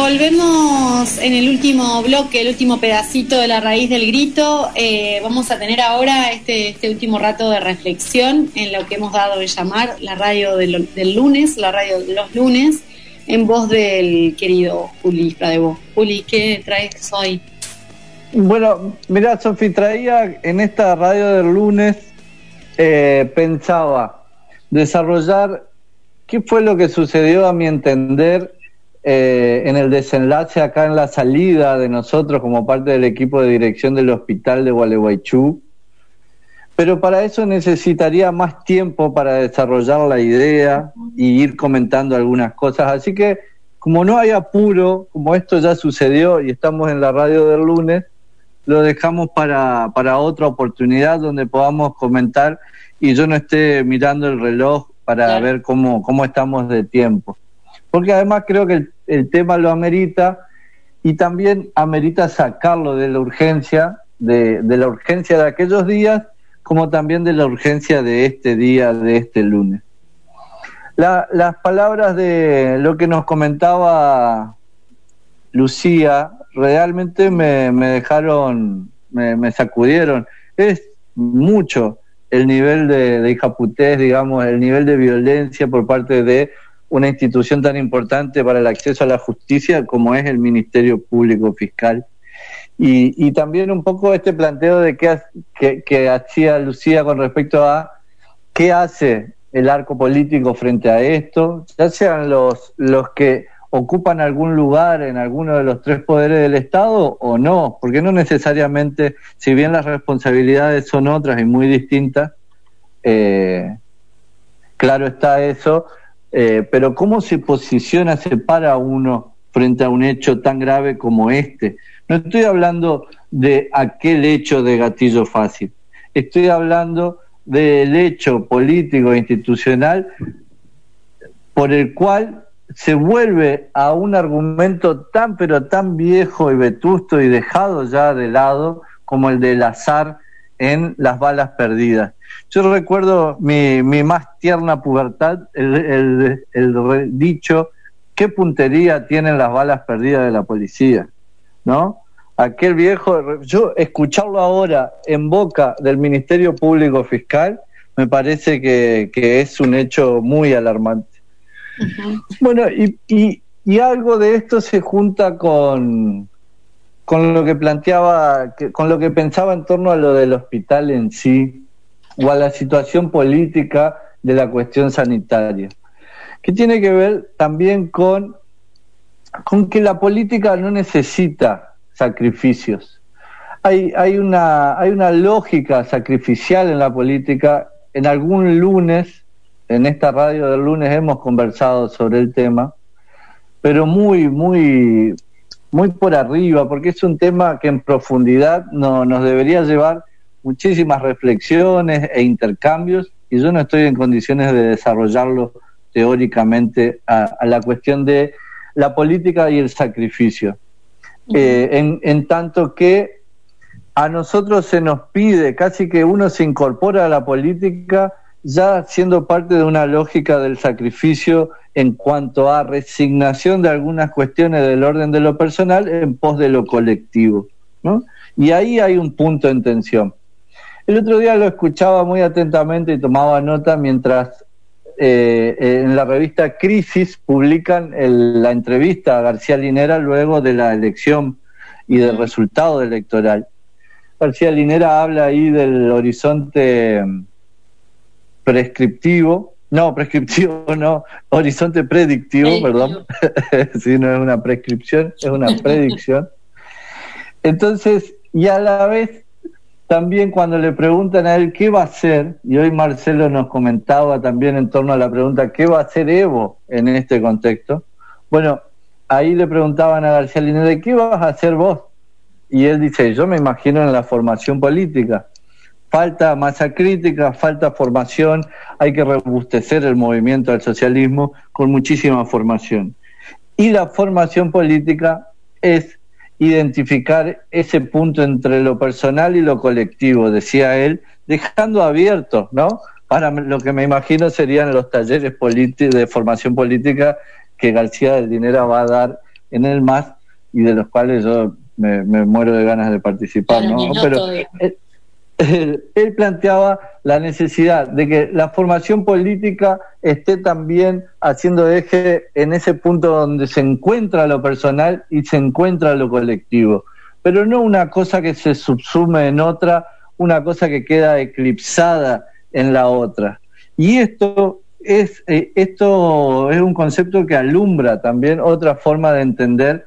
Volvemos en el último bloque, el último pedacito de la raíz del grito. Eh, vamos a tener ahora este, este último rato de reflexión en lo que hemos dado de llamar la radio del, lunes, la radio de los lunes, en voz del querido Juli Pradebo. Juli, ¿qué traes hoy? Bueno, mira, Sofi, traía en esta radio del lunes, eh, pensaba desarrollar qué fue lo que sucedió a mi entender eh, en el desenlace acá en la salida de nosotros como parte del equipo de dirección del hospital de Gualeguaychú. Pero para eso necesitaría más tiempo para desarrollar la idea y ir comentando algunas cosas. Así que como no hay apuro, como esto ya sucedió y estamos en la radio del lunes, lo dejamos para, para otra oportunidad donde podamos comentar y yo no esté mirando el reloj para ver cómo, cómo estamos de tiempo porque además creo que el, tema lo amerita y también amerita sacarlo de la urgencia, de, la urgencia de aquellos días, como también de la urgencia de este día, de este lunes. las palabras de lo que nos comentaba Lucía realmente me, dejaron, me, sacudieron. Es mucho el nivel de, de hijaputez, digamos, el nivel de violencia por parte de una institución tan importante para el acceso a la justicia como es el Ministerio Público Fiscal. Y, también un poco este planteo de qué, que, hacía Lucía con respecto a qué hace el arco político frente a esto, ya sean los, los que ocupan algún lugar en alguno de los tres poderes del Estado o no, porque no necesariamente, si bien las responsabilidades son otras y muy distintas, eh, claro está eso, eh, pero ¿cómo se posiciona, se para uno frente a un hecho tan grave como este? No estoy hablando de aquel hecho de gatillo fácil, estoy hablando del hecho político e institucional por el cual se vuelve a un argumento tan pero tan viejo y vetusto y dejado ya de lado como el del azar en las balas perdidas. Yo recuerdo mi, mi más tierna pubertad, el, el, dicho, ¿qué puntería tienen las balas perdidas de la policía? ¿No? Aquel viejo, yo escucharlo ahora en boca del Ministerio Público Fiscal, me parece que, que es un hecho muy alarmante. Bueno, y, y, y algo de esto se junta con, con lo que planteaba, con lo que pensaba en torno a lo del hospital en sí o a la situación política de la cuestión sanitaria, que tiene que ver también con, con que la política no necesita sacrificios. Hay, hay, una, hay una lógica sacrificial en la política. En algún lunes, en esta radio del lunes hemos conversado sobre el tema, pero muy, muy, muy por arriba, porque es un tema que en profundidad no, nos debería llevar muchísimas reflexiones e intercambios y yo no estoy en condiciones de desarrollarlo teóricamente a, la cuestión de la política y el sacrificio. Eh, en, en tanto que a nosotros se nos pide, casi que uno se incorpora a la política ya siendo parte de una lógica del sacrificio en cuanto a resignación de algunas cuestiones del orden de lo personal en pos de lo colectivo. ¿no? Y ahí hay un punto en tensión. El otro día lo escuchaba muy atentamente y tomaba nota mientras eh, en la revista Crisis publican la entrevista a García Linera luego de la elección y del resultado electoral. García Linera habla ahí del horizonte prescriptivo, no, prescriptivo no, horizonte predictivo, perdón, si no es una prescripción, es una predicción. Entonces, y a la vez, también cuando le preguntan a él qué va a hacer, y hoy Marcelo nos comentaba también en torno a la pregunta, ¿qué va a hacer Evo en este contexto? Bueno, ahí le preguntaban a García Linera, ¿qué vas a hacer vos? Y él dice, yo me imagino en la formación política falta masa crítica, falta formación, hay que robustecer el movimiento del socialismo con muchísima formación. Y la formación política es identificar ese punto entre lo personal y lo colectivo, decía él, dejando abierto, ¿no? Para lo que me imagino serían los talleres de formación política que García del Dinero va a dar en el MAS y de los cuales yo me, muero de ganas de participar, ¿no? Pero él, planteaba la necesidad de que la formación política esté también haciendo eje en ese punto donde se encuentra lo personal y se encuentra lo colectivo, pero no una cosa que se subsume en otra, una cosa que queda eclipsada en la otra. Y esto es, eh, esto es un concepto que alumbra también otra forma de entender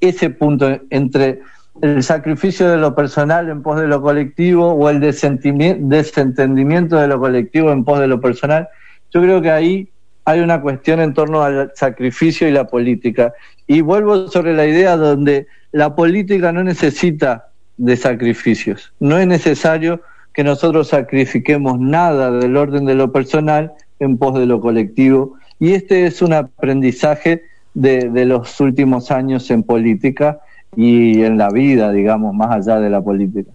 ese punto entre el sacrificio de lo personal en pos de lo colectivo o el desentendimiento de lo colectivo en pos de lo personal. Yo creo que ahí hay una cuestión en torno al sacrificio y la política. Y vuelvo sobre la idea donde la política no necesita de sacrificios. No es necesario que nosotros sacrifiquemos nada del orden de lo personal en pos de lo colectivo. Y este es un aprendizaje de, de los últimos años en política y en la vida, digamos, más allá de la política.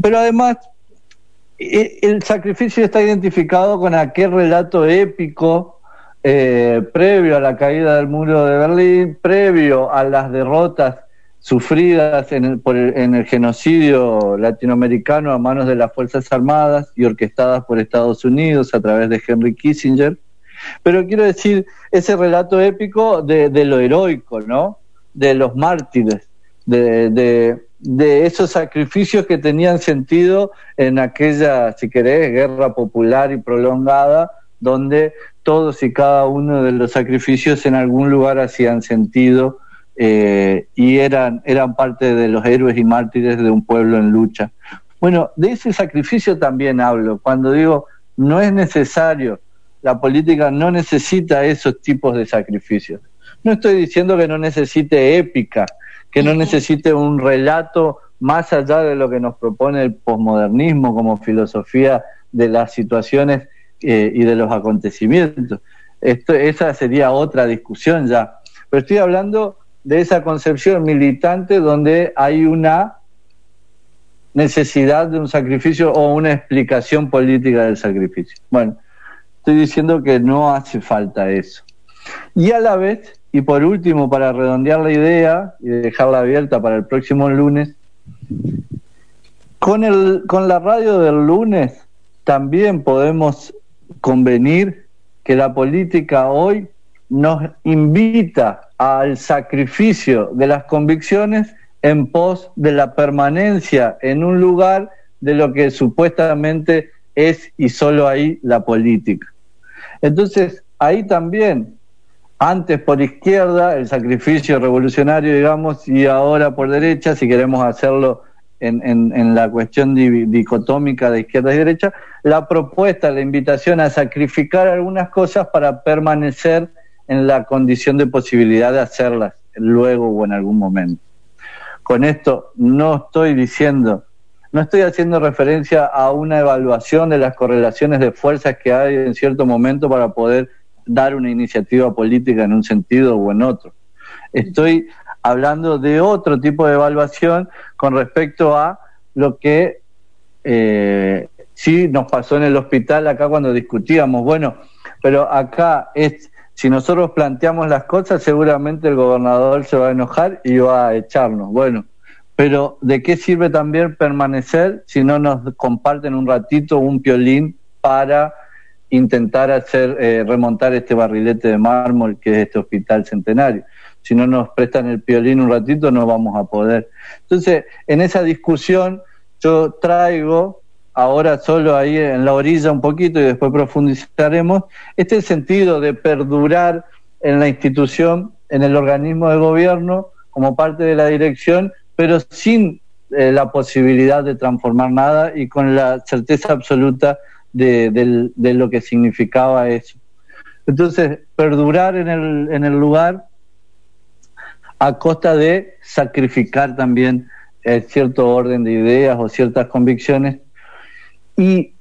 Pero además, e, el sacrificio está identificado con aquel relato épico eh, previo a la caída del muro de Berlín, previo a las derrotas sufridas en el, genocidio latinoamericano a manos de las Fuerzas Armadas y orquestadas por Estados Unidos a través de Henry Kissinger. Pero quiero decir, ese relato épico de lo heroico, ¿no? De los mártires, de, de, esos sacrificios que tenían sentido en aquella, si querés, guerra popular y prolongada, donde todos y cada uno de los sacrificios en algún lugar hacían sentido eh, y eran, eran parte de los héroes y mártires de un pueblo en lucha. Bueno, de ese sacrificio también hablo, cuando digo no es necesario, la política no necesita esos tipos de sacrificios. No estoy diciendo que no necesite épica, que no necesite un relato más allá de lo que nos propone el posmodernismo como filosofía de las situaciones eh, y de los acontecimientos. Esto, esa sería otra discusión ya. Pero estoy hablando de esa concepción militante donde hay una necesidad de un sacrificio o una explicación política del sacrificio. Bueno, estoy diciendo que no hace falta eso. Y a la vez y por último, para redondear la idea y dejarla abierta para el próximo lunes, con, el, con la radio del lunes también podemos convenir que la política hoy nos invita al sacrificio de las convicciones en pos de la permanencia en un lugar de lo que supuestamente es y solo ahí la política. Entonces, ahí también antes por izquierda, el sacrificio revolucionario, digamos, y ahora por derecha, si queremos hacerlo en, en, la cuestión dicotómica de izquierda y derecha, la propuesta, la invitación a sacrificar algunas cosas para permanecer en la condición de posibilidad de hacerlas luego o en algún momento. Con esto no estoy diciendo, no estoy haciendo referencia a una evaluación de las correlaciones de fuerzas que hay en cierto momento para poder dar una iniciativa política en un sentido o en otro. Estoy hablando de otro tipo de evaluación con respecto a lo que eh, sí nos pasó en el hospital acá cuando discutíamos. Bueno, pero acá es, si nosotros planteamos las cosas, seguramente el gobernador se va a enojar y va a echarnos. Bueno, pero ¿de qué sirve también permanecer si no nos comparten un ratito un piolín para intentar hacer eh, remontar este barrilete de mármol que es este hospital centenario. Si no nos prestan el piolín un ratito no vamos a poder. Entonces, en esa discusión yo traigo ahora solo ahí en la orilla un poquito y después profundizaremos este sentido de perdurar en la institución, en el organismo de gobierno como parte de la dirección, pero sin eh, la posibilidad de transformar nada y con la certeza absoluta de, lo que significaba eso. Entonces, perdurar en el, en el lugar a costa de sacrificar también eh, cierto orden de ideas o ciertas convicciones. Y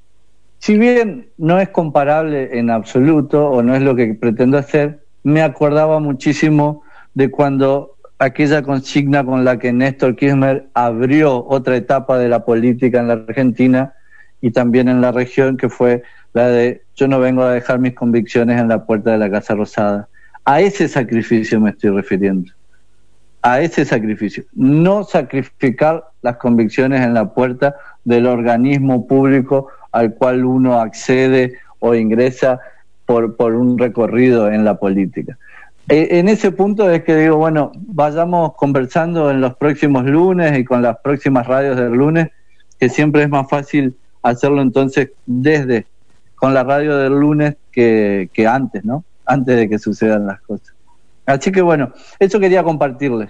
si bien no es comparable en absoluto o no es lo que pretendo hacer, me acordaba muchísimo de cuando aquella consigna con la que Néstor Kirchner abrió otra etapa de la política en la Argentina, y también en la región, que fue la de yo no vengo a dejar mis convicciones en la puerta de la Casa Rosada. A ese sacrificio me estoy refiriendo. A ese sacrificio. No sacrificar las convicciones en la puerta del organismo público al cual uno accede o ingresa por, por un recorrido en la política. E, en ese punto es que digo, bueno, vayamos conversando en los próximos lunes y con las próximas radios del lunes, que siempre es más fácil hacerlo entonces desde con la radio del lunes que, que antes, ¿no? Antes de que sucedan las cosas. Así que bueno, eso quería compartirles.